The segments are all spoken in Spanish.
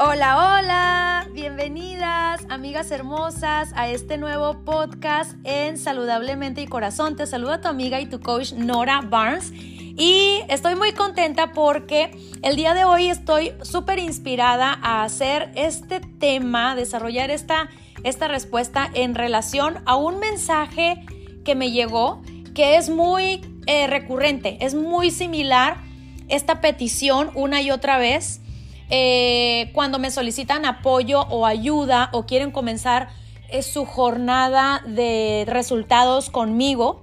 Hola, hola, bienvenidas amigas hermosas a este nuevo podcast en Saludablemente y Corazón. Te saluda tu amiga y tu coach Nora Barnes. Y estoy muy contenta porque el día de hoy estoy súper inspirada a hacer este tema, desarrollar esta, esta respuesta en relación a un mensaje que me llegó que es muy eh, recurrente, es muy similar esta petición una y otra vez eh, cuando me solicitan apoyo o ayuda o quieren comenzar eh, su jornada de resultados conmigo.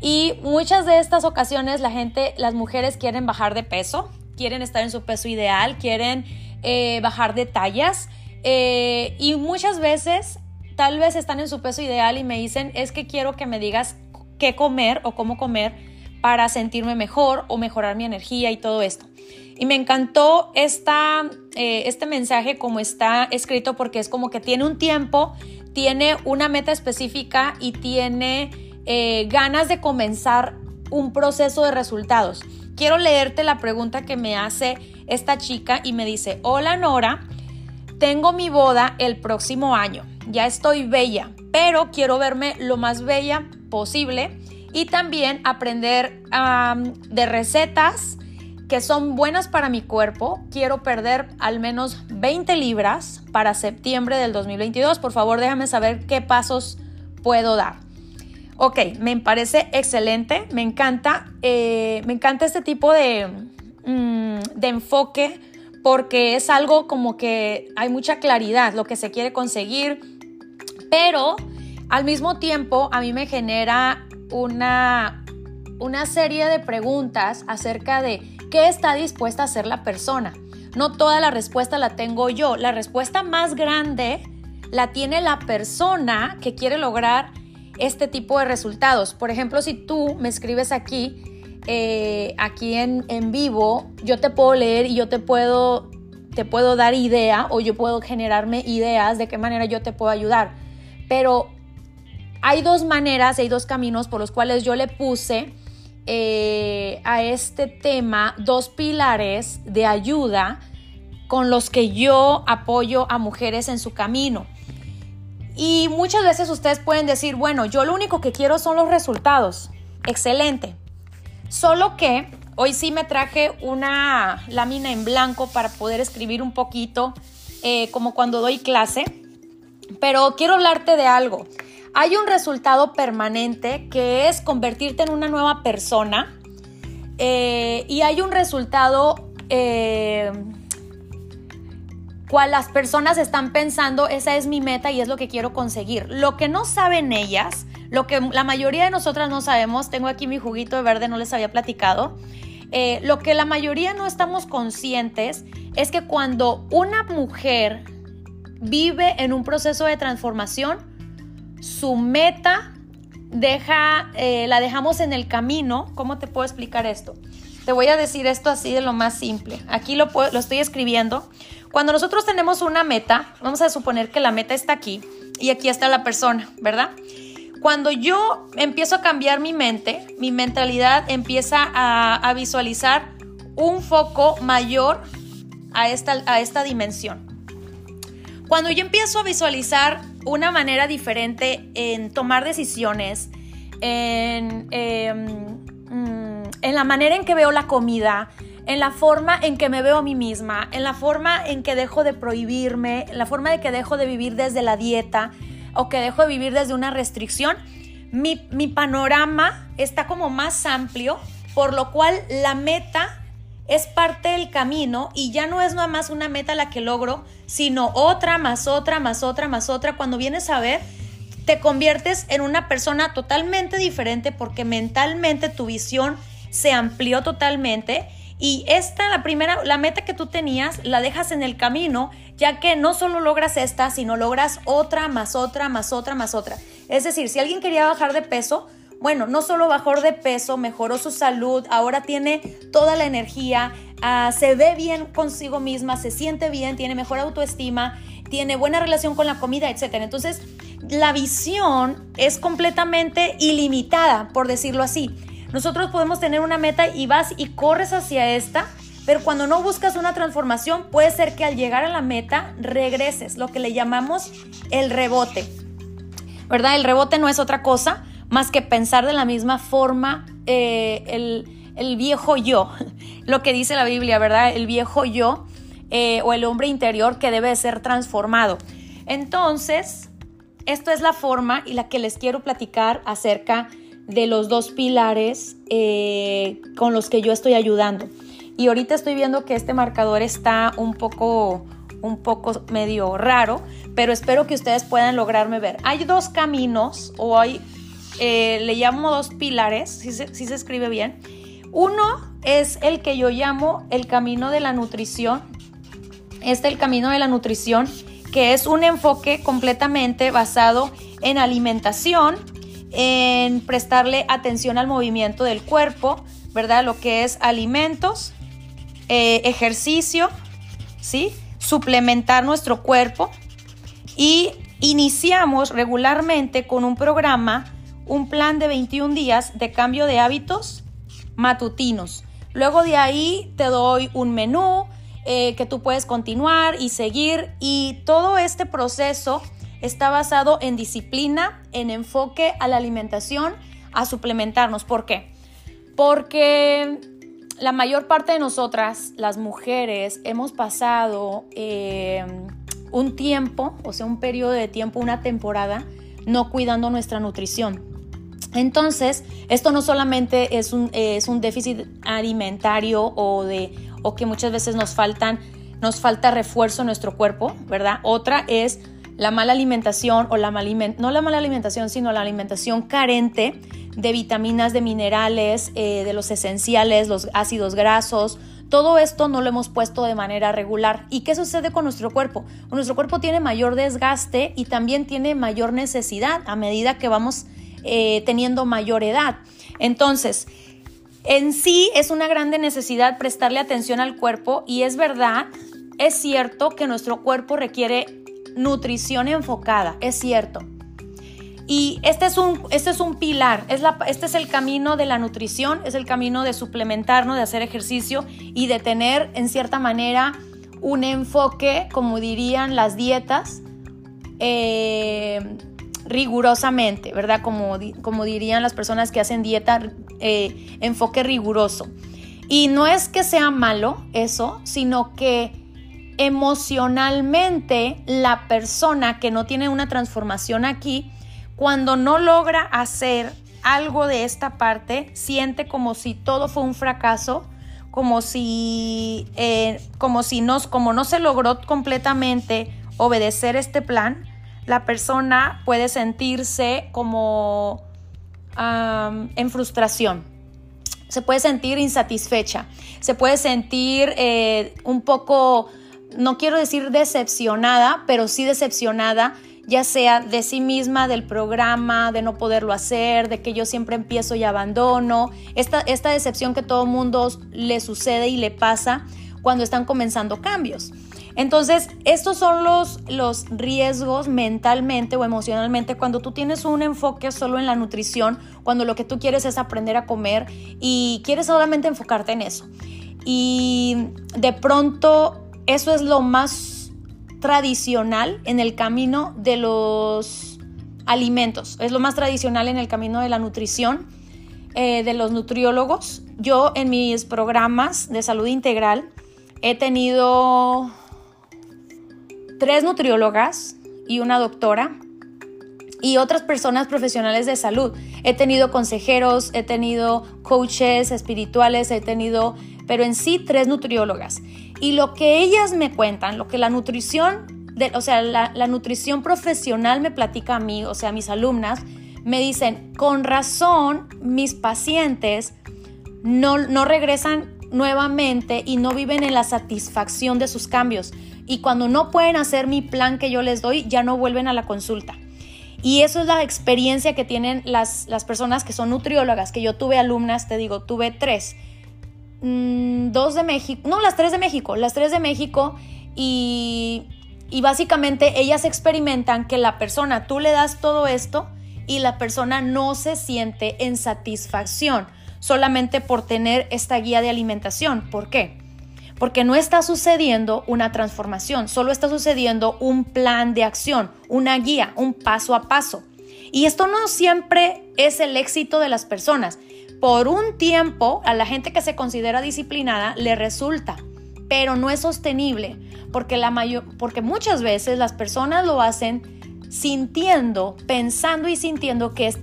Y muchas de estas ocasiones la gente, las mujeres quieren bajar de peso, quieren estar en su peso ideal, quieren eh, bajar de tallas y muchas veces tal vez están en su peso ideal y me dicen es que quiero que me digas qué comer o cómo comer para sentirme mejor o mejorar mi energía y todo esto. Y me encantó esta, eh, este mensaje como está escrito porque es como que tiene un tiempo, tiene una meta específica y tiene eh, ganas de comenzar un proceso de resultados. Quiero leerte la pregunta que me hace esta chica y me dice, hola Nora, tengo mi boda el próximo año, ya estoy bella, pero quiero verme lo más bella posible y también aprender de recetas que son buenas para mi cuerpo. Quiero perder al menos 20 libras para septiembre del 2022. Por favor, déjame saber qué pasos puedo dar. Ok, me parece excelente, me encanta, eh, me encanta este tipo de, mm, de enfoque porque es algo como que hay mucha claridad, lo que se quiere conseguir, pero al mismo tiempo a mí me genera una, una serie de preguntas acerca de ¿Qué está dispuesta a hacer la persona? No toda la respuesta la tengo yo. La respuesta más grande la tiene la persona que quiere lograr este tipo de resultados. Por ejemplo, si tú me escribes aquí, eh, aquí en, en, vivo, yo te puedo leer y yo te puedo, te puedo dar idea o yo puedo generarme ideas de qué manera yo te puedo ayudar. Pero hay dos maneras, hay dos caminos por los cuales yo le puse eh, a este tema dos pilares de ayuda con los que yo apoyo a mujeres en su camino. Y muchas veces ustedes pueden decir, bueno, yo lo único que quiero son los resultados. Excelente. Solo que hoy sí me traje una lámina en blanco para poder escribir un poquito, eh, como cuando doy clase. Pero quiero hablarte de algo hay un resultado permanente que es convertirte en una nueva persona eh, y hay un resultado eh, cual las personas están pensando, esa es mi meta y es lo que quiero conseguir. Lo que no saben ellas, lo que la mayoría de nosotras no sabemos, tengo aquí mi juguito de verde, no les había platicado, eh, lo que la mayoría no estamos conscientes es que cuando una mujer vive en un proceso de transformación, su meta deja, eh, la dejamos en el camino. ¿Cómo te puedo explicar esto? Te voy a decir esto así de lo más simple. Aquí lo, estoy escribiendo. Cuando nosotros tenemos una meta, vamos a suponer que la meta está aquí y aquí está la persona, ¿verdad? Cuando yo empiezo a cambiar mi mente, mi mentalidad empieza a, a visualizar un foco mayor a esta, a esta dimensión. Cuando yo empiezo a visualizar una manera diferente en tomar decisiones, en, em, mm, en la manera en que veo la comida, en la forma en que me veo a mí misma, en la forma en que dejo de prohibirme, en la forma de que dejo de vivir desde la dieta o que dejo de vivir desde una restricción, mi, mi panorama está como más amplio, por lo cual la meta es parte del camino y ya no es nada más una meta la que logro, sino otra, más otra, más otra, más otra. Cuando vienes a ver, te conviertes en una persona totalmente diferente porque mentalmente tu visión se amplió totalmente y esta, la primera, la meta que tú tenías, la dejas en el camino, ya que no solo logras esta, sino logras otra, más otra, más otra, más otra. Es decir, si alguien quería bajar de peso, bueno, no solo bajó de peso, mejoró su salud, ahora tiene toda la energía, ah, se ve bien consigo misma, se siente bien, tiene mejor autoestima, tiene buena relación con la comida, etc. Entonces, la visión es completamente ilimitada, por decirlo así. Nosotros podemos tener una meta y vas y corres hacia esta Pero cuando no buscas una transformación, puede ser que al llegar a la meta regreses, lo que le llamamos el rebote. ¿Verdad? El rebote no es otra cosa más que pensar de la misma forma eh, el, viejo yo, lo que dice la Biblia, ¿verdad? El viejo yo eh, o el hombre interior que debe ser transformado. Entonces, esto es la forma y la que les quiero platicar acerca de los dos pilares eh, con los que yo estoy ayudando. Y ahorita estoy viendo que este marcador está un poco, un poco medio raro, pero espero que ustedes puedan lograrme ver. Hay dos caminos, o hay, eh, le llamo dos pilares, si se, si se escribe bien. Uno es el que yo llamo el camino de la nutrición. Este es el camino de la nutrición, que es un enfoque completamente basado en alimentación, en prestarle atención al movimiento del cuerpo, ¿verdad? Lo que es alimentos, eh, ejercicio, ¿sí? Suplementar nuestro cuerpo y iniciamos regularmente con un programa, un plan de 21 días de cambio de hábitos matutinos. Luego de ahí te doy un menú eh, que tú puedes continuar y seguir y todo este proceso está basado en disciplina, en enfoque a la alimentación, a suplementarnos. ¿Por qué? Porque la mayor parte de nosotras, las mujeres, hemos pasado eh, un tiempo, o sea, un periodo de tiempo, una temporada, no cuidando nuestra nutrición. Entonces, esto no solamente es un, es un déficit alimentario o, de, o que muchas veces nos, faltan, nos falta refuerzo en nuestro cuerpo, ¿verdad? Otra es la mala alimentación o la no la mala alimentación, sino la alimentación carente de vitaminas, de minerales, eh, de los esenciales, los ácidos grasos. Todo esto no lo hemos puesto de manera regular. ¿Y qué sucede con nuestro cuerpo? Nuestro cuerpo tiene mayor desgaste y también tiene mayor necesidad a medida que vamos eh, teniendo mayor edad. Entonces, en sí es una grande necesidad prestarle atención al cuerpo y es verdad, es cierto que nuestro cuerpo requiere nutrición enfocada, es cierto. Y este es un, este es un pilar, es la, este es el camino de la nutrición, es el camino de suplementarnos, de hacer ejercicio y de tener en cierta manera un enfoque, como dirían las dietas, eh, rigurosamente, ¿verdad? Como, como, dirían las personas que hacen dieta, eh, enfoque riguroso. Y no es que sea malo eso, sino que emocionalmente la persona que no tiene una transformación aquí, cuando no logra hacer algo de esta parte, siente como si todo fue un fracaso, como si, eh, como si no, como no se logró completamente obedecer este plan, la persona puede sentirse como en frustración. Se puede sentir insatisfecha, se puede sentir eh, un poco no quiero decir decepcionada, pero sí decepcionada, ya sea de sí misma, del programa, de no poderlo hacer, de que yo siempre empiezo y abandono, esta, esta decepción que todo mundo le sucede y le pasa cuando están comenzando cambios. Entonces, estos son los, los riesgos mentalmente o emocionalmente cuando tú tienes un enfoque solo en la nutrición, cuando lo que tú quieres es aprender a comer y quieres solamente enfocarte en eso. Y de pronto eso es lo más tradicional en el camino de los alimentos, es lo más tradicional en el camino de la nutrición, eh, de los nutriólogos. Yo en mis programas de salud integral he tenido tres nutriólogas y una doctora y otras personas profesionales de salud. He tenido consejeros, he tenido coaches espirituales, he tenido, pero en sí tres nutriólogas. Y lo que ellas me cuentan, lo que la nutrición, de, o sea, la, nutrición profesional me platica a mí, o sea, mis alumnas, me dicen, con razón, mis pacientes no, no regresan nuevamente y no viven en la satisfacción de sus cambios. Y cuando no pueden hacer mi plan que yo les doy, ya no vuelven a la consulta. Y eso es la experiencia que tienen las, las personas que son nutriólogas, que yo tuve alumnas, te digo, tuve tres. Mm, dos de México, no, las tres de México, las tres de México y, y básicamente ellas experimentan que la persona, tú le das todo esto y la persona no se siente en satisfacción solamente por tener esta guía de alimentación. ¿Por qué? porque no está sucediendo una transformación, solo está sucediendo un plan de acción, una guía, un paso a paso. Y esto no siempre es el éxito de las personas. Por un tiempo, a la gente que se considera disciplinada le resulta, pero no es sostenible, porque, la mayor, porque muchas veces las personas lo hacen sintiendo, pensando y sintiendo que es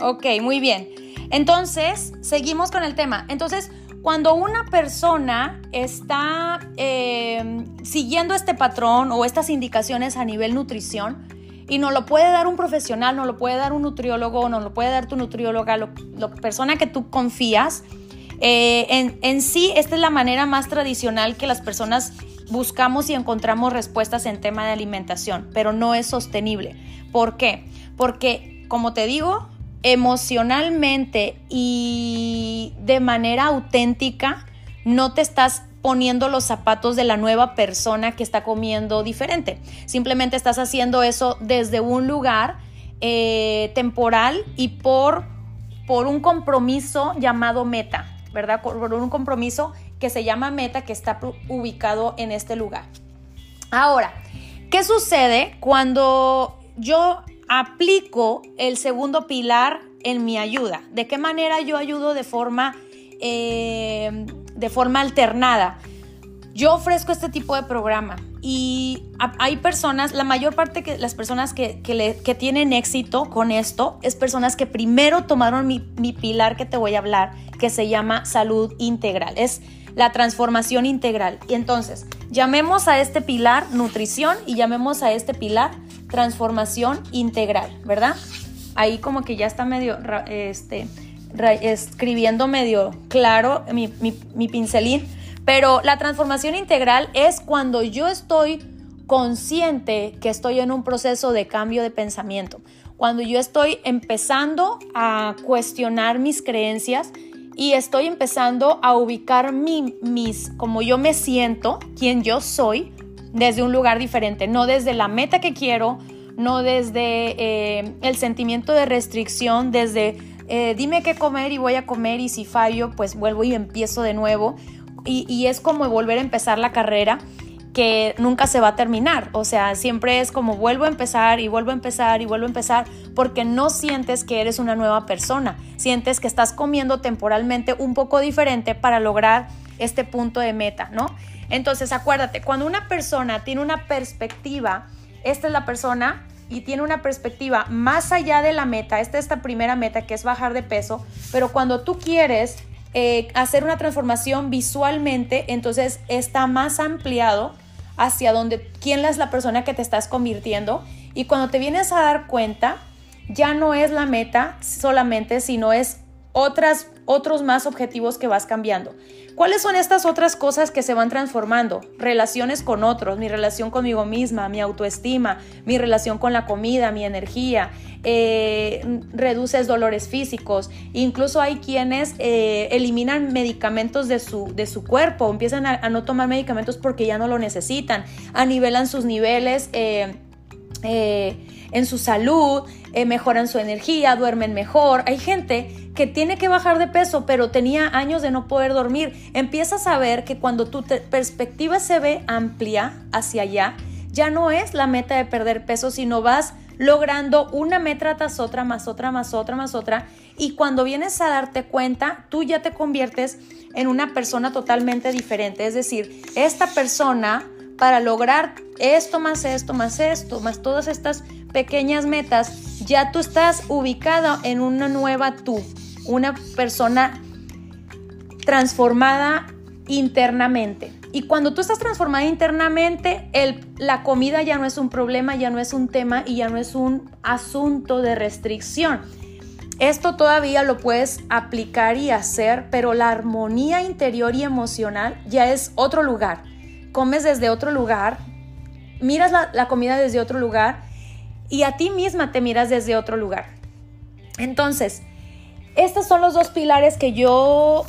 Ok, muy bien. Entonces, seguimos con el tema. Entonces, cuando una persona está eh, siguiendo este patrón o estas indicaciones a nivel nutrición y no lo puede dar un profesional, no lo puede dar un nutriólogo, no lo puede dar tu nutrióloga, la persona que tú confías, eh, en, en sí, esta es la manera más tradicional que las personas buscamos y encontramos respuestas en tema de alimentación, pero no es sostenible. ¿Por qué? Porque, como te digo, emocionalmente y de manera auténtica no te estás poniendo los zapatos de la nueva persona que está comiendo diferente. Simplemente estás haciendo eso desde un lugar eh, temporal y por, por un compromiso llamado meta, ¿verdad? Por un compromiso que se llama meta que está ubicado en este lugar. Ahora, ¿qué sucede cuando yo aplico el segundo pilar en mi ayuda. ¿De qué manera yo ayudo de forma, eh, de forma alternada? Yo ofrezco este tipo de programa y hay personas, la mayor parte de las personas que, que, tienen éxito con esto es personas que primero tomaron mi, mi pilar que te voy a hablar, que se llama salud integral. Es la transformación integral. Y entonces, llamemos a este pilar nutrición y llamemos a este pilar transformación integral, ¿verdad? Ahí como que ya está medio, este, escribiendo medio claro mi, mi pincelín, pero la transformación integral es cuando yo estoy consciente que estoy en un proceso de cambio de pensamiento, cuando yo estoy empezando a cuestionar mis creencias y estoy empezando a ubicar mi, mis, como yo me siento, quién yo soy, desde un lugar diferente, no desde la meta que quiero, no desde eh, el sentimiento de restricción, desde eh, dime qué comer y voy a comer y si fallo, pues vuelvo y empiezo de nuevo. Y, y, es como volver a empezar la carrera que nunca se va a terminar. O sea, siempre es como vuelvo a empezar y vuelvo a empezar y vuelvo a empezar porque no sientes que eres una nueva persona. Sientes que estás comiendo temporalmente un poco diferente para lograr este punto de meta, ¿no? Entonces, acuérdate, cuando una persona tiene una perspectiva, esta es la persona y tiene una perspectiva más allá de la meta, esta es esta primera meta que es bajar de peso, pero cuando tú quieres eh, hacer una transformación visualmente, entonces está más ampliado hacia donde, quién es la persona que te estás convirtiendo y cuando te vienes a dar cuenta, ya no es la meta solamente, sino es otras, otros más objetivos que vas cambiando. ¿Cuáles son estas otras cosas que se van transformando? Relaciones con otros, mi relación conmigo misma, mi autoestima, mi relación con la comida, mi energía, eh, reduces dolores físicos, incluso hay quienes eh, eliminan medicamentos de su, de su cuerpo, empiezan a, no tomar medicamentos porque ya no lo necesitan, anivelan sus niveles. Eh, en su salud, mejoran su energía, duermen mejor. Hay gente que tiene que bajar de peso, pero tenía años de no poder dormir. Empiezas a ver que cuando tu perspectiva se ve amplia hacia allá, ya no es la meta de perder peso, sino vas logrando una meta tras otra, más otra, más otra, más otra. Y cuando vienes a darte cuenta, tú ya te conviertes en una persona totalmente diferente. Es decir, esta persona, para lograr esto, más esto, más esto, más todas estas pequeñas metas, ya tú estás ubicado en una nueva tú, una persona transformada internamente. Y cuando tú estás transformada internamente, el, la comida ya no es un problema, ya no es un tema y ya no es un asunto de restricción. Esto todavía lo puedes aplicar y hacer, pero la armonía interior y emocional ya es otro lugar. Comes desde otro lugar, miras la, la comida desde otro lugar y a ti misma te miras desde otro lugar. Entonces, estos son los dos pilares que yo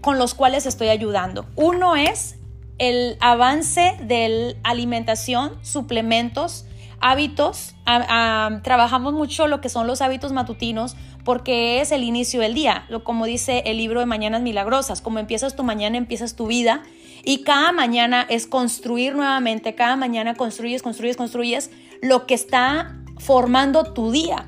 con los cuales estoy ayudando. Uno es el avance de alimentación, suplementos, hábitos, trabajamos mucho lo que son los hábitos matutinos porque es el inicio del día, como dice el libro de Mañanas Milagrosas, como empiezas tu mañana, empiezas tu vida y cada mañana es construir nuevamente, cada mañana construyes, construyes, construyes lo que está formando tu día.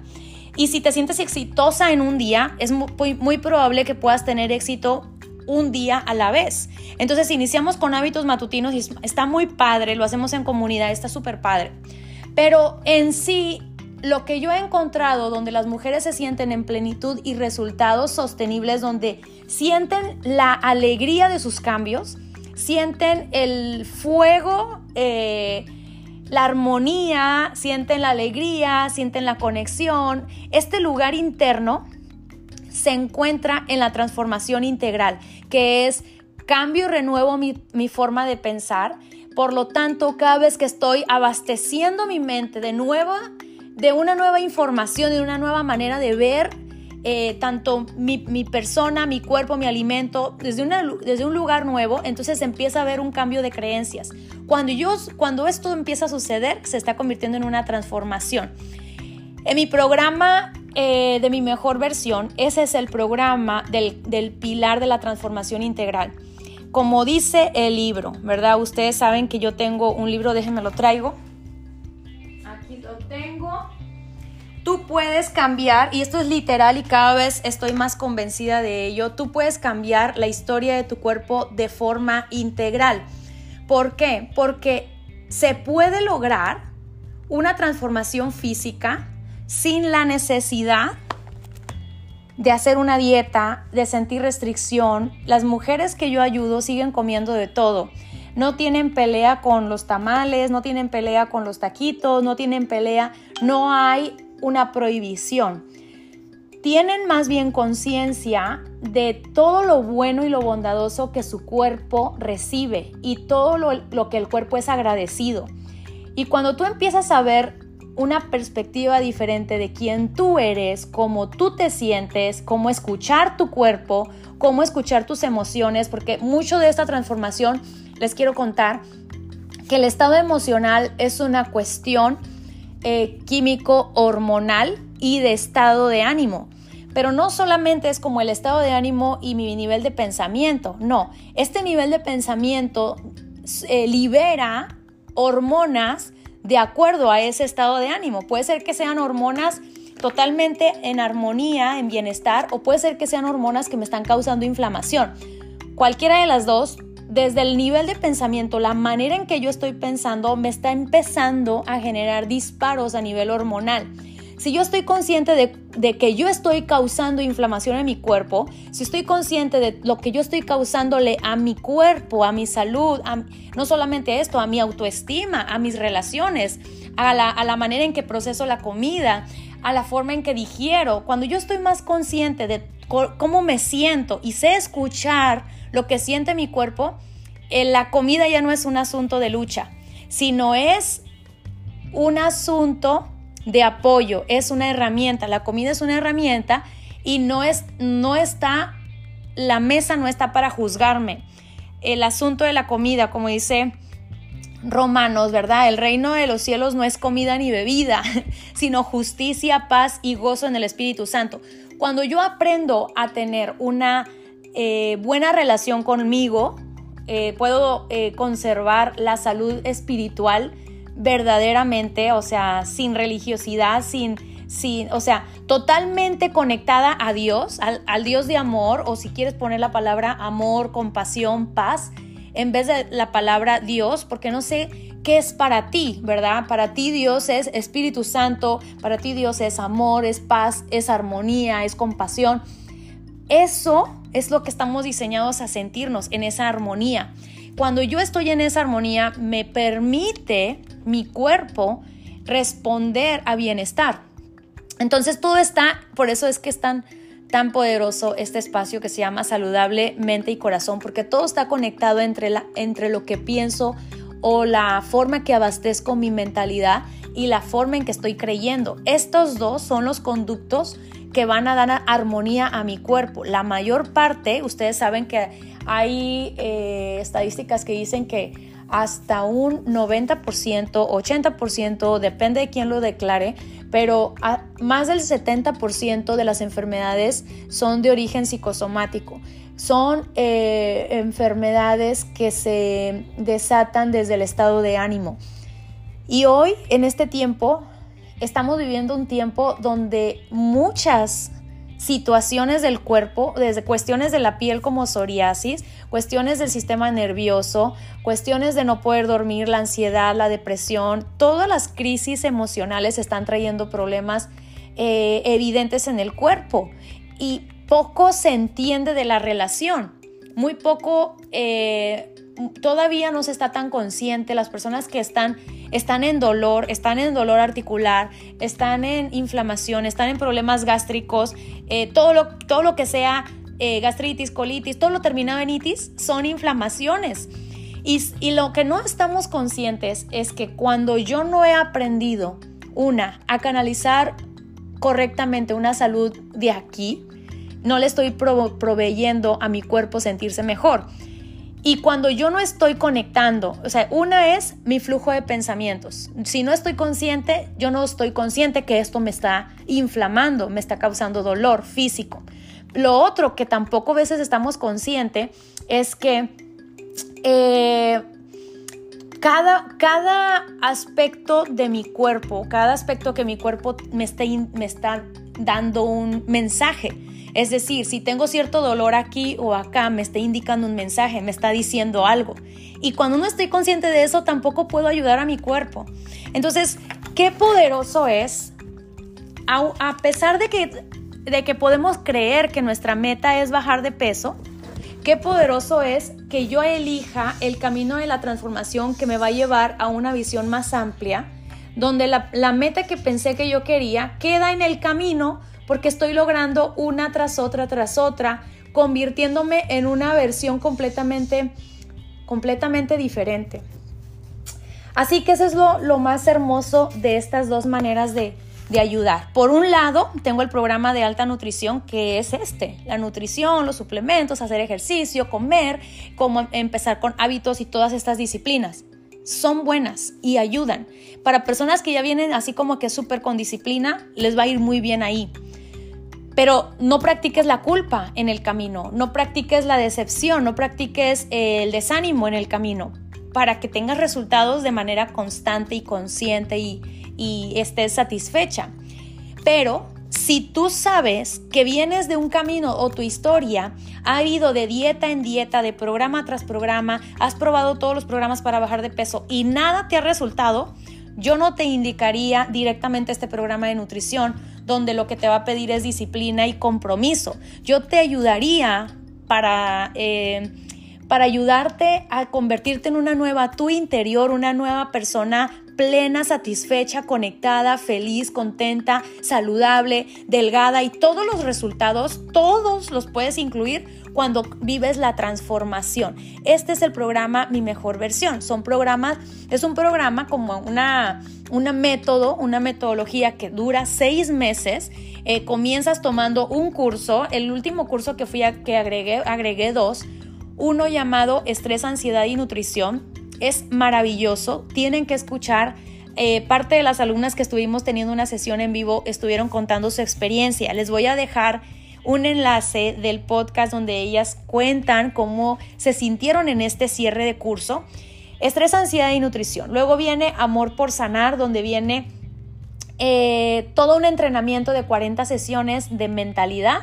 Y si te sientes exitosa en un día, es muy, probable que puedas tener éxito un día a la vez. Entonces iniciamos con hábitos matutinos y está muy padre, lo hacemos en comunidad, está súper padre. Pero en sí, lo que yo he encontrado donde las mujeres se sienten en plenitud y resultados sostenibles, donde sienten la alegría de sus cambios, sienten el fuego, eh, la armonía, sienten la alegría, sienten la conexión, este lugar interno se encuentra en la transformación integral, que es cambio y renuevo mi, forma de pensar. Por lo tanto, cada vez que estoy abasteciendo mi mente de nueva, de una nueva información, de una nueva manera de ver eh, tanto mi, persona, mi cuerpo, mi alimento, desde, desde un lugar nuevo, entonces empieza a haber un cambio de creencias. Cuando, yo, cuando esto empieza a suceder, se está convirtiendo en una transformación. En mi programa eh, de mi mejor versión, ese es el programa del, del pilar de la transformación integral. Como dice el libro, ¿verdad? Ustedes saben que yo tengo un libro, déjenme lo traigo. Aquí lo tengo. Tú puedes cambiar, y esto es literal y cada vez estoy más convencida de ello, tú puedes cambiar la historia de tu cuerpo de forma integral. ¿Por qué? Porque se puede lograr una transformación física sin la necesidad de hacer una dieta, de sentir restricción. Las mujeres que yo ayudo siguen comiendo de todo. No tienen pelea con los tamales, no tienen pelea con los taquitos, no tienen pelea, no hay una prohibición. Tienen más bien conciencia de todo lo bueno y lo bondadoso que su cuerpo recibe y todo lo, lo que el cuerpo es agradecido. Y cuando tú empiezas a ver una perspectiva diferente de quién tú eres, cómo tú te sientes, cómo escuchar tu cuerpo, cómo escuchar tus emociones, porque mucho de esta transformación les quiero contar que el estado emocional es una cuestión eh, químico hormonal y de estado de ánimo. Pero no solamente es como el estado de ánimo y mi nivel de pensamiento, no, este nivel de pensamiento eh, libera hormonas de acuerdo a ese estado de ánimo. Puede ser que sean hormonas totalmente en armonía, en bienestar, o puede ser que sean hormonas que me están causando inflamación. Cualquiera de las dos, desde el nivel de pensamiento, la manera en que yo estoy pensando, me está empezando a generar disparos a nivel hormonal. Si yo estoy consciente de, que yo estoy causando inflamación en mi cuerpo, si estoy consciente de lo que yo estoy causándole a mi cuerpo, a mi salud, no solamente esto, a mi autoestima, a mis relaciones, a la, a la manera en que proceso la comida, a la forma en que digiero, cuando yo estoy más consciente de cómo me siento y sé escuchar lo que siente mi cuerpo, eh, la comida ya no es un asunto de lucha, sino es un asunto de apoyo, es una herramienta, la comida es una herramienta y no, es, no está, la mesa no está para juzgarme. El asunto de la comida, como dice Romanos, ¿verdad? El reino de los cielos no es comida ni bebida, sino justicia, paz y gozo en el Espíritu Santo. Cuando yo aprendo a tener una eh, buena relación conmigo, eh, puedo eh, conservar la salud espiritual verdaderamente, o sea, sin religiosidad, sin, sin, o sea, totalmente conectada a Dios, al, al, Dios de amor, o si quieres poner la palabra amor, compasión, paz, en vez de la palabra Dios, porque no sé qué es para ti, ¿verdad? Para ti Dios es Espíritu Santo, para ti Dios es amor, es paz, es armonía, es compasión. Eso es lo que estamos diseñados a sentirnos en esa armonía. Cuando yo estoy en esa armonía, me permite mi cuerpo responder a bienestar. Entonces todo está, por eso es que es tan, tan poderoso este espacio que se llama saludable mente y corazón, porque todo está conectado entre, la, entre lo que pienso o la forma que abastezco mi mentalidad y la forma en que estoy creyendo. Estos dos son los conductos que van a dar armonía a mi cuerpo. La mayor parte, ustedes saben que hay eh, estadísticas que dicen que hasta un 90%, 80%, depende de quién lo declare, pero más del 70% de las enfermedades son de origen psicosomático. Son eh, enfermedades que se desatan desde el estado de ánimo. Y hoy, en este tiempo, estamos viviendo un tiempo donde muchas situaciones del cuerpo, desde cuestiones de la piel como psoriasis, cuestiones del sistema nervioso, cuestiones de no poder dormir, la ansiedad, la depresión, todas las crisis emocionales están trayendo problemas eh, evidentes en el cuerpo. Y poco se entiende de la relación, muy poco eh, todavía no se está tan consciente, las personas que están están en dolor, están en dolor articular, están en inflamación, están en problemas gástricos, eh, todo, lo, todo lo que sea eh, gastritis, colitis, todo lo terminado en itis son inflamaciones. Y, y lo que no estamos conscientes es que cuando yo no he aprendido, una, a canalizar correctamente una salud de aquí, no le estoy proveyendo a mi cuerpo sentirse mejor. Y cuando yo no estoy conectando, o sea, una es mi flujo de pensamientos. Si no estoy consciente, yo no estoy consciente que esto me está inflamando, me está causando dolor físico. Lo otro que tampoco a veces estamos conscientes es que eh, cada, cada aspecto de mi cuerpo, cada aspecto que mi cuerpo me me está dando un mensaje. Es decir, si tengo cierto dolor aquí o acá, me está indicando un mensaje, me está diciendo algo. Y cuando no estoy consciente de eso, tampoco puedo ayudar a mi cuerpo. Entonces, qué poderoso es, a, pesar de que, de que podemos creer que nuestra meta es bajar de peso, qué poderoso es que yo elija el camino de la transformación que me va a llevar a una visión más amplia, donde la, la meta que pensé que yo quería queda en el camino porque estoy logrando una tras otra tras otra, convirtiéndome en una versión completamente, completamente diferente. Así que eso es lo, más hermoso de estas dos maneras de, de ayudar. Por un lado, tengo el programa de alta nutrición que es este, la nutrición, los suplementos, hacer ejercicio, comer, cómo empezar con hábitos y todas estas disciplinas. Son buenas y ayudan. Para personas que ya vienen así como que súper con disciplina, les va a ir muy bien ahí. Pero no practiques la culpa en el camino, no practiques la decepción, no practiques el desánimo en el camino para que tengas resultados de manera constante y consciente y, estés satisfecha. Pero si tú sabes que vienes de un camino o tu historia ha ido de dieta en dieta, de programa tras programa, has probado todos los programas para bajar de peso y nada te ha resultado, yo no te indicaría directamente este programa de nutrición donde lo que te va a pedir es disciplina y compromiso. Yo te ayudaría para, eh, para ayudarte a convertirte en una nueva, tu interior, una nueva persona plena, satisfecha, conectada, feliz, contenta, saludable, delgada y todos los resultados, todos los puedes incluir cuando vives la transformación. Este es el programa Mi Mejor Versión. Son programas, es un programa como una, una método, una metodología que dura seis meses. Eh, comienzas tomando un curso, el último curso que fui a, que agregué, agregué dos, uno llamado Estrés, Ansiedad y Nutrición. Es maravilloso, tienen que escuchar. Eh, parte de las alumnas que estuvimos teniendo una sesión en vivo estuvieron contando su experiencia. Les voy a dejar un enlace del podcast donde ellas cuentan cómo se sintieron en este cierre de curso. Estrés, ansiedad y nutrición. Luego viene Amor por Sanar, donde viene eh, todo un entrenamiento de 40 sesiones de mentalidad.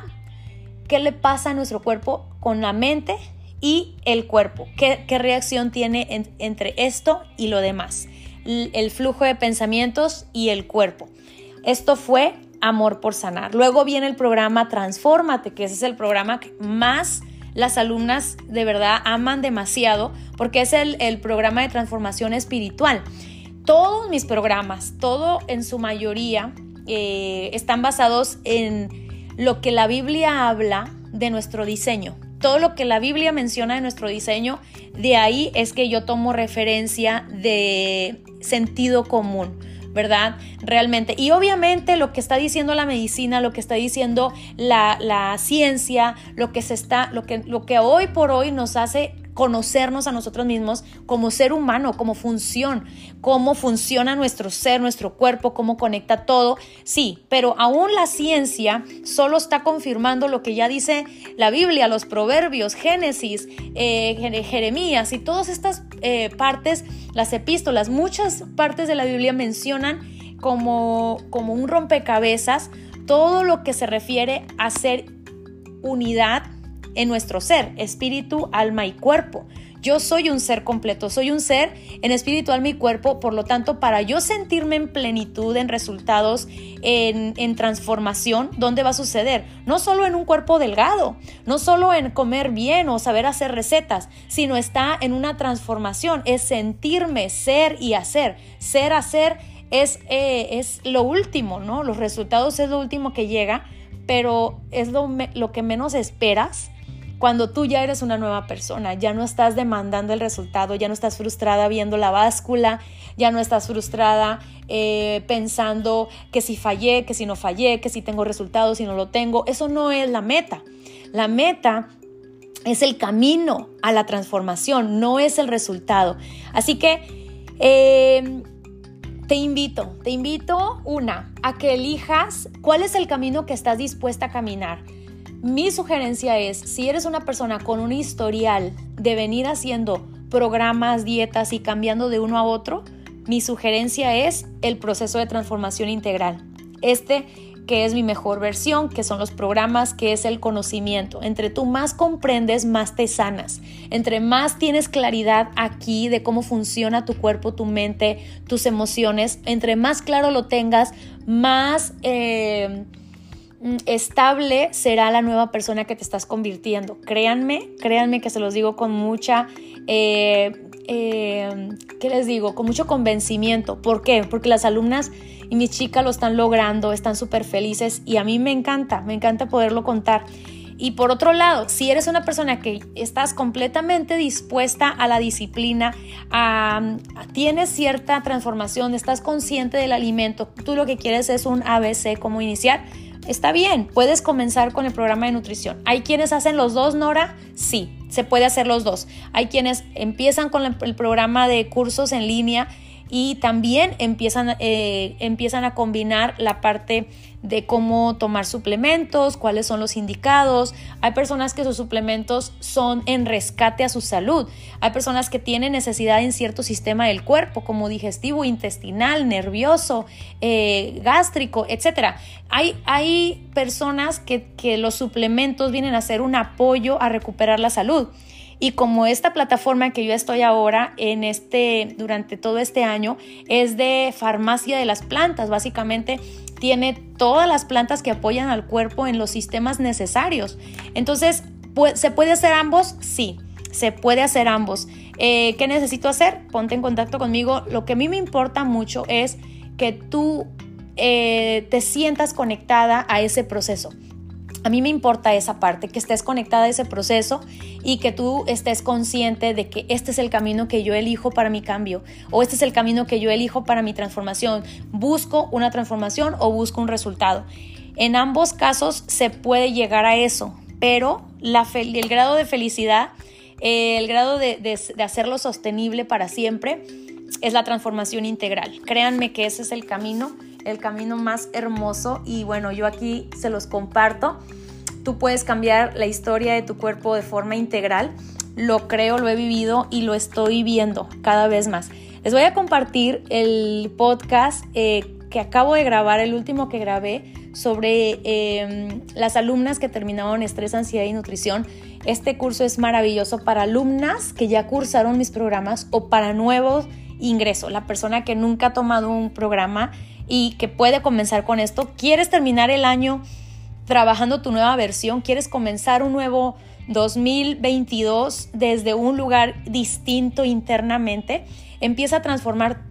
¿Qué le pasa a nuestro cuerpo con la mente y el cuerpo? ¿Qué, reacción tiene entre esto y lo demás? el flujo de pensamientos y el cuerpo. Esto fue Amor por Sanar. Luego viene el programa Transfórmate, que ese es el programa que más las alumnas de verdad aman demasiado porque es el, programa de transformación espiritual. Todos mis programas, todo en su mayoría, eh, están basados en lo que la Biblia habla de nuestro diseño. Todo lo que la Biblia menciona de nuestro diseño, de ahí es que yo tomo referencia de sentido común. ¿verdad? Realmente. Y obviamente lo que está diciendo la medicina, lo que está diciendo la, ciencia, lo que se está, lo que, lo que hoy por hoy nos hace conocernos a nosotros mismos como ser humano, como función, cómo funciona nuestro ser, nuestro cuerpo, cómo conecta todo. Sí, pero aún la ciencia solo está confirmando lo que ya dice la Biblia, los proverbios, Génesis, eh, Jeremías y todas estas eh, partes, las epístolas, muchas partes de la Biblia mencionan como, como un rompecabezas todo lo que se refiere a ser unidad en nuestro ser, espíritu, alma y cuerpo. Yo soy un ser completo, soy un ser en espíritu, alma y cuerpo, por lo tanto, para yo sentirme en plenitud, en resultados, en, en, transformación, ¿dónde va a suceder? No solo en un cuerpo delgado, no solo en comer bien o saber hacer recetas, sino está en una transformación, es sentirme, ser y hacer. Ser, hacer es, eh, es lo último, ¿no? Los resultados es lo último que llega, pero es lo, lo que menos esperas cuando tú ya eres una nueva persona, ya no estás demandando el resultado, ya no estás frustrada viendo la báscula, ya no estás frustrada eh, pensando que si fallé, que si no fallé, que si tengo resultados, si no lo tengo. Eso no es la meta. La meta es el camino a la transformación, no es el resultado. Así que eh, te invito, te invito una, a que elijas cuál es el camino que estás dispuesta a caminar mi sugerencia es, si eres una persona con un historial de venir haciendo programas, dietas y cambiando de uno a otro, mi sugerencia es el proceso de transformación integral. Este que es mi mejor versión, que son los programas, que es el conocimiento. Entre tú más comprendes, más te sanas. Entre más tienes claridad aquí de cómo funciona tu cuerpo, tu mente, tus emociones, entre más claro lo tengas, más... Eh, estable será la nueva persona que te estás convirtiendo. Créanme, créanme que se los digo con mucha, eh, eh, ¿qué les digo? Con mucho convencimiento. ¿Por qué? Porque las alumnas y mis chicas lo están logrando, están súper felices y a mí me encanta, me encanta poderlo contar. Y por otro lado, si eres una persona que estás completamente dispuesta a la disciplina, tienes cierta transformación, estás consciente del alimento, tú lo que quieres es un ABC, como iniciar, Está bien, puedes comenzar con el programa de nutrición. ¿Hay quienes hacen los dos, Nora? Sí, se puede hacer los dos. Hay quienes empiezan con el programa de cursos en línea y también empiezan, eh, empiezan a combinar la parte de cómo tomar suplementos, cuáles son los indicados. Hay personas que sus suplementos son en rescate a su salud. Hay personas que tienen necesidad en cierto sistema del cuerpo, como digestivo, intestinal, nervioso, eh, gástrico, etc. Hay, hay personas que, que los suplementos vienen a ser un apoyo a recuperar la salud. Y como esta plataforma que yo estoy ahora en este, durante todo este año, es de farmacia de las plantas, básicamente tiene todas las plantas que apoyan al cuerpo en los sistemas necesarios. Entonces, ¿se puede hacer ambos? Sí, se puede hacer ambos. Eh, ¿Qué necesito hacer? Ponte en contacto conmigo. Lo que a mí me importa mucho es que tú eh, te sientas conectada a ese proceso. A mí me importa esa parte, que estés conectada a ese proceso y que tú estés consciente de que este es el camino que yo elijo para mi cambio o este es el camino que yo elijo para mi transformación. Busco una transformación o busco un resultado. En ambos casos se puede llegar a eso, pero el grado de felicidad, el grado de hacerlo sostenible para siempre es la transformación integral. Créanme que ese es el camino el camino más hermoso y bueno, yo aquí se los comparto. Tú puedes cambiar la historia de tu cuerpo de forma integral. Lo creo, lo he vivido y lo estoy viendo cada vez más. Les voy a compartir el podcast eh, que acabo de grabar, el último que grabé, sobre em, las alumnas que terminaron estrés, ansiedad y nutrición. Este curso es maravilloso para alumnas que ya cursaron mis programas o para nuevos ingresos. La persona que nunca ha tomado un programa y que puede comenzar con esto. ¿Quieres terminar el año trabajando tu nueva versión? ¿Quieres comenzar un nuevo 2022 desde un lugar distinto internamente? Empieza a transformar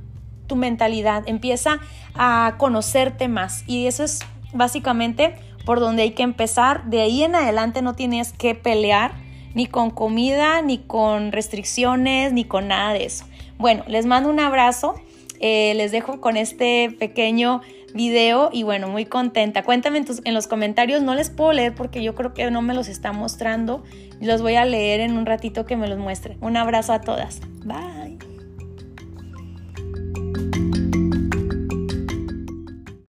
tu mentalidad, empieza a conocerte más y eso es básicamente por donde hay que empezar. De ahí en adelante no tienes que pelear ni con comida, ni con restricciones, ni con nada de eso. Bueno, les mando un abrazo eh, les dejo con este pequeño video y bueno, muy contenta. Cuéntame en, tus, en los comentarios, no les puedo leer porque yo creo que no me los está mostrando. Los voy a leer en un ratito que me los muestre. Un abrazo a todas. Bye.